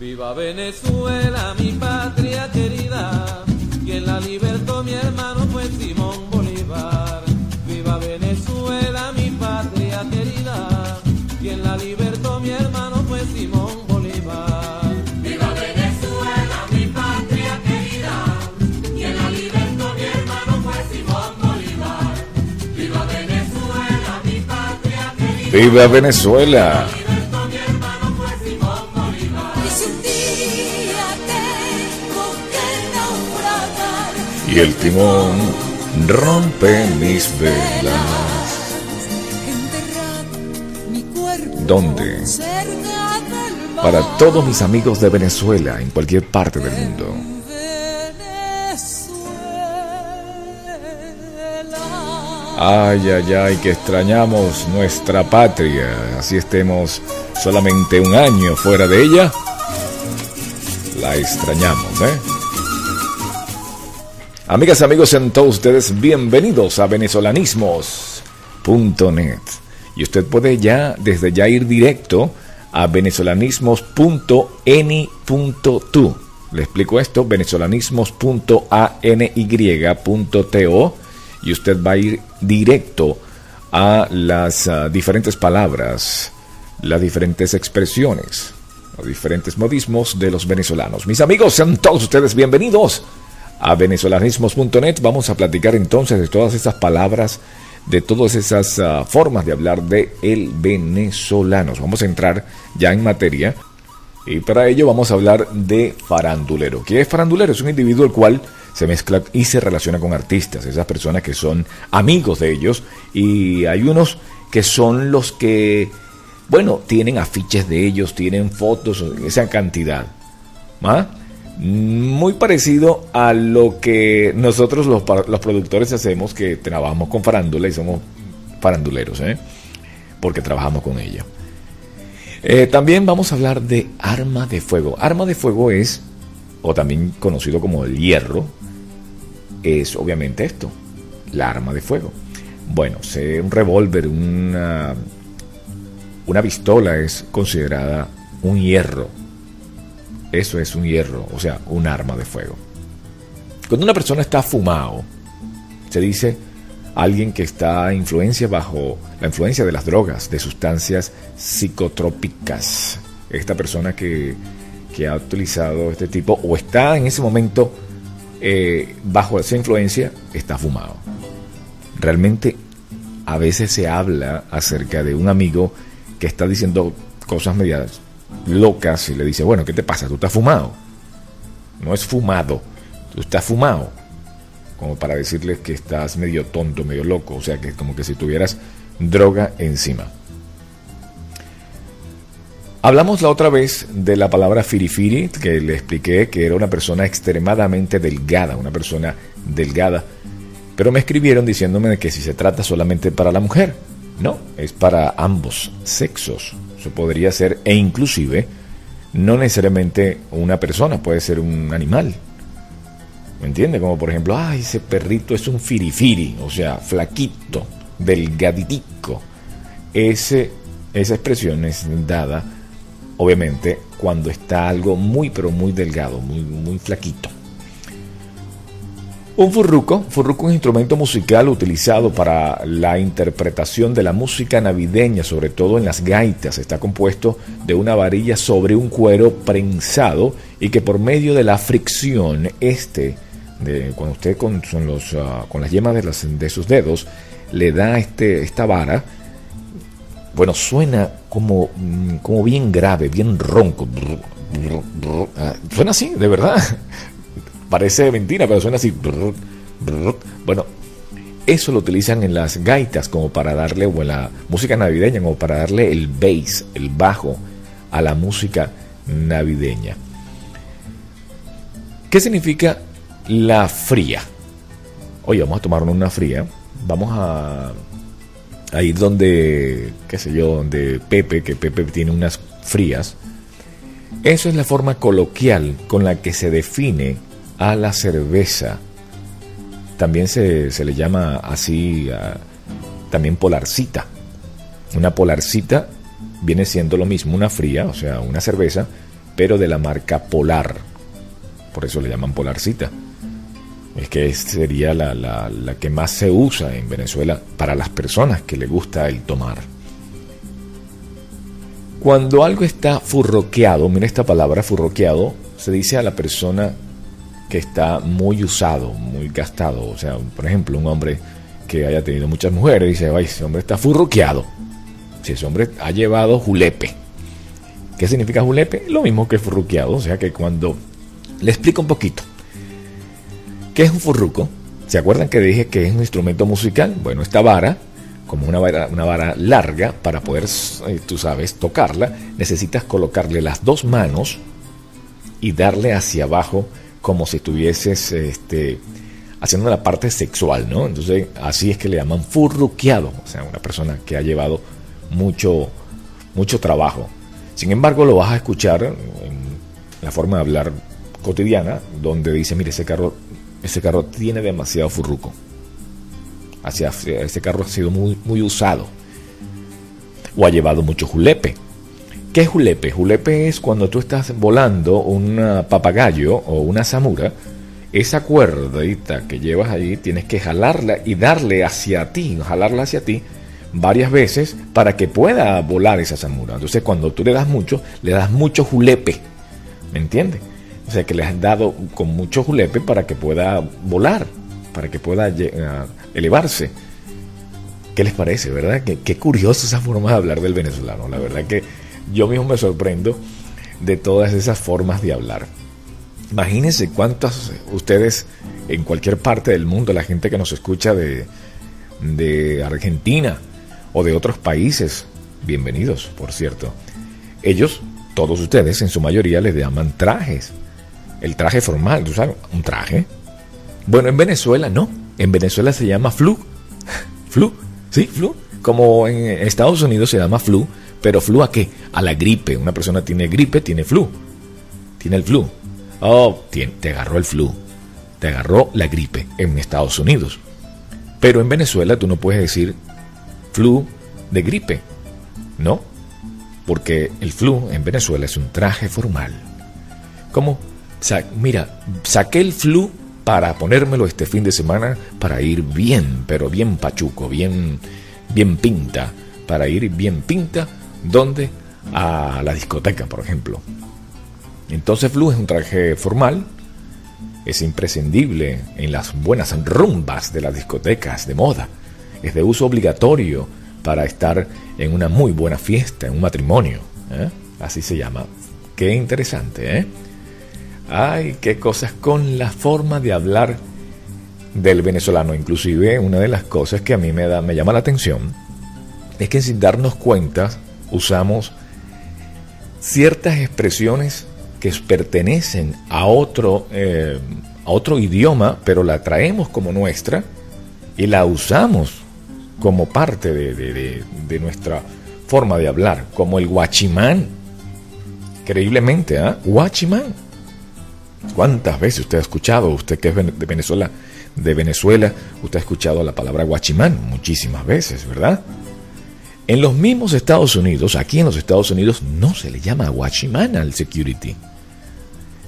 Viva Venezuela, mi patria querida, quien la libertó mi hermano fue Simón Bolívar. Viva Venezuela, mi patria querida, quien la libertó mi hermano fue Simón Bolívar. Viva Venezuela, mi patria querida, quien la libertó mi hermano fue Simón Bolívar. Viva Venezuela, mi patria querida. ¡Viva Venezuela! Y el timón rompe mis velas. ¿Dónde? Para todos mis amigos de Venezuela, en cualquier parte del mundo. Ay, ay, ay, que extrañamos nuestra patria. Así estemos solamente un año fuera de ella. La extrañamos, ¿eh? Amigas, amigos, sean todos ustedes bienvenidos a venezolanismos.net. Y usted puede ya, desde ya ir directo a venezolanismos.eni.tu. Le explico esto, venezolanismos.any.to y usted va a ir directo a las ah, diferentes palabras, las diferentes expresiones, los diferentes modismos de los venezolanos. Mis amigos, sean todos ustedes bienvenidos a venezolanismos.net. Vamos a platicar entonces de todas esas palabras, de todas esas ah, formas de hablar de el venezolano. Vamos a entrar ya en materia. Y para ello vamos a hablar de farandulero. ¿Qué es farandulero? Es un individuo el cual se mezcla y se relaciona con artistas, esas personas que son amigos de ellos y hay unos que son los que, bueno, tienen afiches de ellos, tienen fotos, esa cantidad. ¿Ah? Muy parecido a lo que nosotros los, los productores hacemos, que trabajamos con farándula y somos faranduleros, ¿eh? porque trabajamos con ella. Eh, también vamos a hablar de arma de fuego. Arma de fuego es, o también conocido como el hierro, es obviamente esto, la arma de fuego. Bueno, un revólver, una, una pistola es considerada un hierro. Eso es un hierro, o sea, un arma de fuego. Cuando una persona está fumado, se dice alguien que está influencia bajo la influencia de las drogas, de sustancias psicotrópicas. Esta persona que, que ha utilizado este tipo o está en ese momento eh, bajo esa influencia, está fumado. Realmente a veces se habla acerca de un amigo que está diciendo cosas medias locas y le dice, bueno, ¿qué te pasa? ¿Tú estás fumado? No es fumado, tú estás fumado como para decirles que estás medio tonto, medio loco, o sea que como que si tuvieras droga encima. Hablamos la otra vez de la palabra firifiri, que le expliqué que era una persona extremadamente delgada, una persona delgada, pero me escribieron diciéndome que si se trata solamente para la mujer, no, es para ambos sexos, podría ser, e inclusive no necesariamente una persona, puede ser un animal, ¿Me entiende? Como por ejemplo, ay, ese perrito es un firifiri, o sea, flaquito, delgaditico. Ese, esa expresión es dada, obviamente, cuando está algo muy, pero muy delgado, muy, muy flaquito. Un furruco, furruco es un instrumento musical utilizado para la interpretación de la música navideña, sobre todo en las gaitas. Está compuesto de una varilla sobre un cuero prensado y que por medio de la fricción, este, de, cuando usted con, los, ah, con las yemas de, las- de sus dedos, le da este, esta vara, bueno, suena como, mm, bien grave, bien ronco. Ah, Suena así, de verdad. Parece mentira, pero suena así. Bueno, eso lo utilizan en las gaitas como para darle, o en la música navideña, como para darle el bass, el bajo a la música navideña. ¿Qué significa la fría? Oye, vamos a tomarnos una fría. Vamos a, a ir donde, qué sé yo, donde Pepe, que Pepe tiene unas frías. Eso es la forma coloquial con la que se define a la cerveza. También se, se le llama así, a- también polarcita. Una polarcita viene siendo lo mismo, una fría, o sea, una cerveza, pero de la marca Polar. Por eso le llaman Polarcita. Es que sería la, la, la que más se usa en Venezuela para las personas que le gusta el tomar. Cuando algo está furroqueado, mira esta palabra furroqueado, se dice a la persona que está muy usado, muy gastado. O sea, por ejemplo, un hombre que haya tenido muchas mujeres dice, ay, ese hombre está furroqueado. Si ese hombre ha llevado julepe. ¿Qué significa julepe? Lo mismo que furruqueado. O sea que cuando... Le explico un poquito. ¿Qué es un furruco? ¿Se acuerdan que dije que es un instrumento musical? Bueno, esta vara como una vara, una vara larga, para poder, eh, tú sabes, tocarla, necesitas colocarle las dos manos y darle hacia abajo como si estuvieses este, haciendo la parte sexual, ¿no? Entonces, así es que le llaman furruqueado, o sea, una persona que ha llevado mucho, mucho trabajo. Sin embargo, lo vas a escuchar en la forma de hablar cotidiana, donde dice, mire, ese carro, ese carro tiene demasiado furruco hacia, ese carro ha sido muy, muy usado o ha llevado mucho julepe. ¿Qué es julepe? Julepe es cuando tú estás volando un papagayo o una samura, esa cuerdita que llevas allí tienes que jalarla y darle hacia ti, jalarla hacia ti varias veces para que pueda volar esa samura. Entonces cuando tú le das mucho, le das mucho julepe, ¿me entiendes? O sea que le has dado con mucho julepe para que pueda volar, para que pueda elevarse. ¿Qué les parece, verdad? Qué, qué curioso esa forma de hablar del venezolano. La verdad que yo mismo me sorprendo de todas esas formas de hablar. Imagínense cuántas ustedes en cualquier parte del mundo, la gente que nos escucha de, de Argentina o de otros países, bienvenidos, por cierto. Ellos, todos ustedes, en su mayoría les llaman trajes. El traje formal, ¿tú sabes? Un traje. Bueno, en Venezuela no. En Venezuela se llama flu. flu, ¿sí? Flu. Como en Estados Unidos se llama flu, pero flu a qué? A la gripe. Una persona tiene gripe, tiene flu. Tiene el flu. Oh, te agarró el flu. Te agarró la gripe en Estados Unidos. Pero en Venezuela tú no puedes decir flu de gripe. No. Porque el flu en Venezuela es un traje formal. Como, mira, saqué el flu para ponérmelo este fin de semana para ir bien, pero bien pachuco, bien, bien pinta, para ir bien pinta, ¿dónde? A la discoteca, por ejemplo. Entonces Flu es un traje formal, es imprescindible en las buenas rumbas de las discotecas de moda, es de uso obligatorio para estar en una muy buena fiesta, en un matrimonio. ¿eh? Así se llama. Qué interesante, ¿eh? Ay, qué cosas con la forma de hablar del venezolano. Inclusive una de las cosas que a mí me, da, me llama la atención es que sin darnos cuenta usamos ciertas expresiones que pertenecen a otro, eh, a otro idioma, pero la traemos como nuestra y la usamos como parte de, de nuestra forma de hablar, como el guachimán. Increíblemente, ¿ah? Guachimán ¿Cuántas veces usted ha escuchado, usted que es de Venezuela, de Venezuela, usted ha escuchado la palabra guachimán? Muchísimas veces, ¿verdad? En los mismos Estados Unidos, aquí en los Estados Unidos, no se le llama guachimán al security.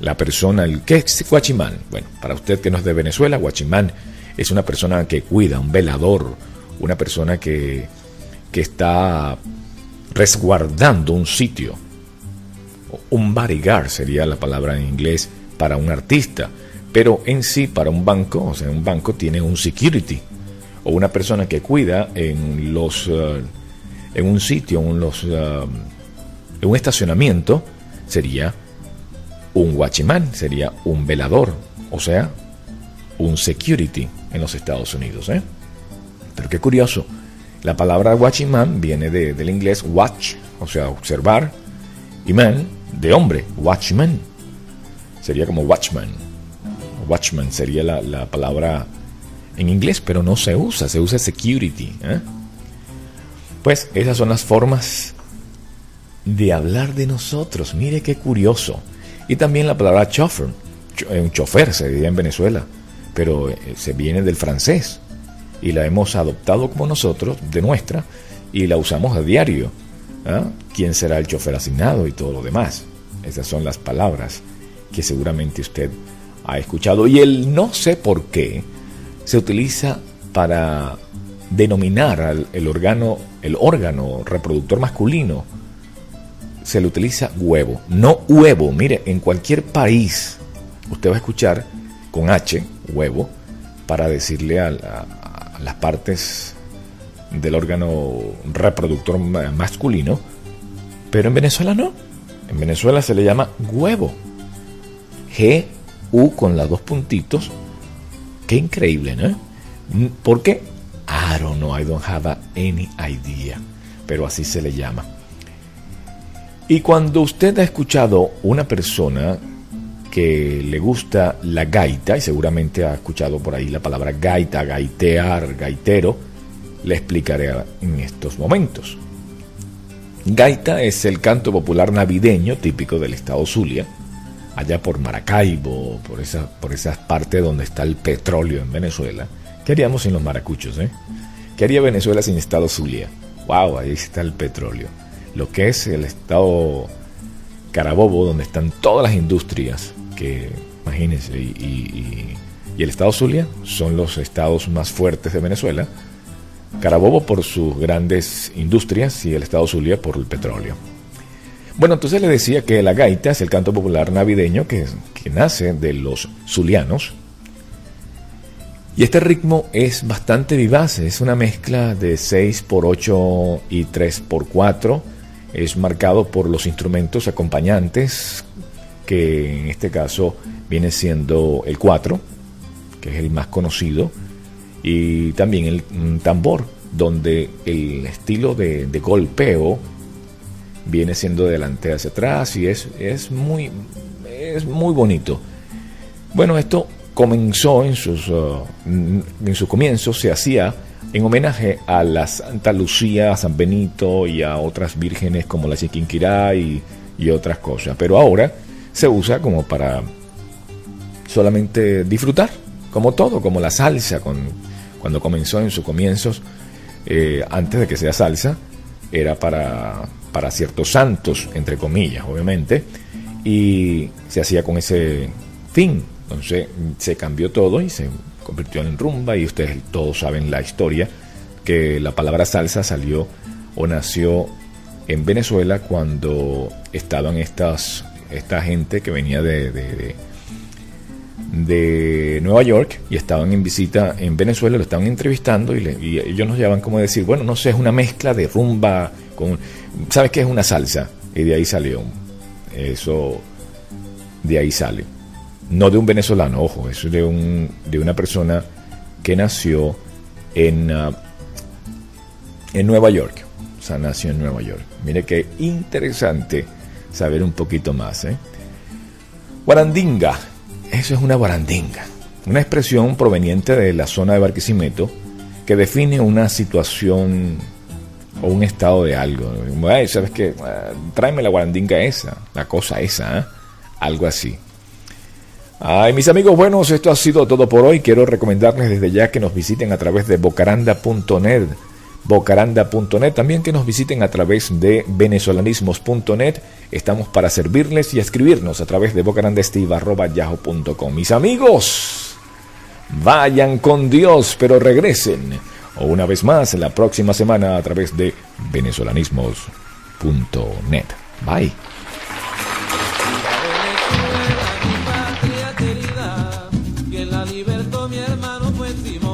La persona, el ¿qué es guachimán? Bueno, para usted que no es de Venezuela, guachimán es una persona que cuida, un velador, una persona que, que está resguardando un sitio. Un bodyguard sería la palabra en inglés para un artista, pero en sí para un banco, o sea, un banco tiene un security o una persona que cuida en los eh, en un sitio, en los en un estacionamiento sería un watchman, sería un velador, o sea, un security en los Estados Unidos, ¿eh? Pero qué curioso, la palabra watchman viene del inglés watch, o sea, observar, y man, de hombre, watchman sería como watchman. Watchman sería la, palabra en inglés, pero no se usa, se usa security. ¿eh? Pues esas son las formas de hablar de nosotros. Mire qué curioso. Y también la palabra chauffeur. Eh, un chofer se diría en Venezuela, pero eh, se viene del francés. Y la hemos adoptado como nosotros, de nuestra, y la usamos a diario. ¿Quién será el chofer asignado y todo lo demás? Esas son las palabras que seguramente usted ha escuchado. Y el no sé por qué se utiliza para denominar al el órgano, el órgano reproductor masculino. Se le utiliza huevo, no huevo. Mire, en cualquier país usted va a escuchar con H, huevo, para decirle a, las partes del órgano reproductor masculino, pero en Venezuela no. En Venezuela se le llama huevo. G, U con las dos puntitos. Qué increíble, ¿no? ¿Por qué? I don't know, I don't have any idea. Pero así se le llama. Y cuando usted ha escuchado una persona que le gusta la gaita, y seguramente ha escuchado por ahí la palabra gaita, gaitear, gaitero, le explicaré en estos momentos. Gaita es el canto popular navideño típico del estado Zulia, allá por Maracaibo, por, esa, por esas partes donde está el petróleo en Venezuela. ¿Qué haríamos sin los maracuchos? Eh? ¿Qué haría Venezuela sin estado Zulia? ¡Wow! Ahí está el petróleo. Lo que es el estado Carabobo, donde están todas las industrias que, imagínense, y, y, el estado Zulia son los estados más fuertes de Venezuela Carabobo por sus grandes industrias y el estado Zulia por el petróleo. Bueno, entonces le decía que la gaita es el canto popular navideño que, que nace de los zulianos. Y este ritmo es bastante vivaz, es una mezcla de 6 por 8 y 3 por 4. Es marcado por los instrumentos acompañantes, que en este caso viene siendo el 4, que es el más conocido, y también el tambor, donde el estilo de, golpeo viene siendo de delante hacia atrás y es, es, muy, es muy bonito. Bueno, esto comenzó en sus, uh, en sus comienzos, se hacía en homenaje a la Santa Lucía, a San Benito y a otras vírgenes como la Chiquinquirá y, y otras cosas. Pero ahora se usa como para solamente disfrutar, como todo, como la salsa, con, cuando comenzó en sus comienzos, eh, antes de que sea salsa, era para, para ciertos santos, entre comillas, obviamente, y se hacía con ese fin. Entonces se cambió todo y se convirtió en rumba y ustedes todos saben la historia, que la palabra salsa salió o nació en Venezuela cuando estaban estas, esta gente que venía de, de, de Nueva York y estaban en visita en Venezuela, lo estaban entrevistando y, le, y ellos nos llevaban como decir, bueno, no sé, es una mezcla de rumba con, ¿sabes qué es una salsa? Y de ahí salió, eso, de ahí sale. No de un venezolano, ojo, es de, un, de una persona que nació en, uh, en Nueva York, o sea, nació en Nueva York. Mire qué interesante saber un poquito más, ¿eh? Guarandinga, eso es una barandinga, una expresión proveniente de la zona de Barquisimeto que define una situación o un estado de algo. Ay, ¿Sabes qué? Tráeme la guarandinga esa, la cosa esa, ¿eh? algo así. Ay, mis amigos buenos, esto ha sido todo por hoy. Quiero recomendarles desde ya que nos visiten a través de bocaranda.net bocaranda.net, también que nos visiten a través de venezolanismos.net. Estamos para servirles y escribirnos a través de bocarandestiva.yahoo.com. Mis amigos, vayan con Dios, pero regresen. O una vez más la próxima semana a través de venezolanismos.net. Bye. Y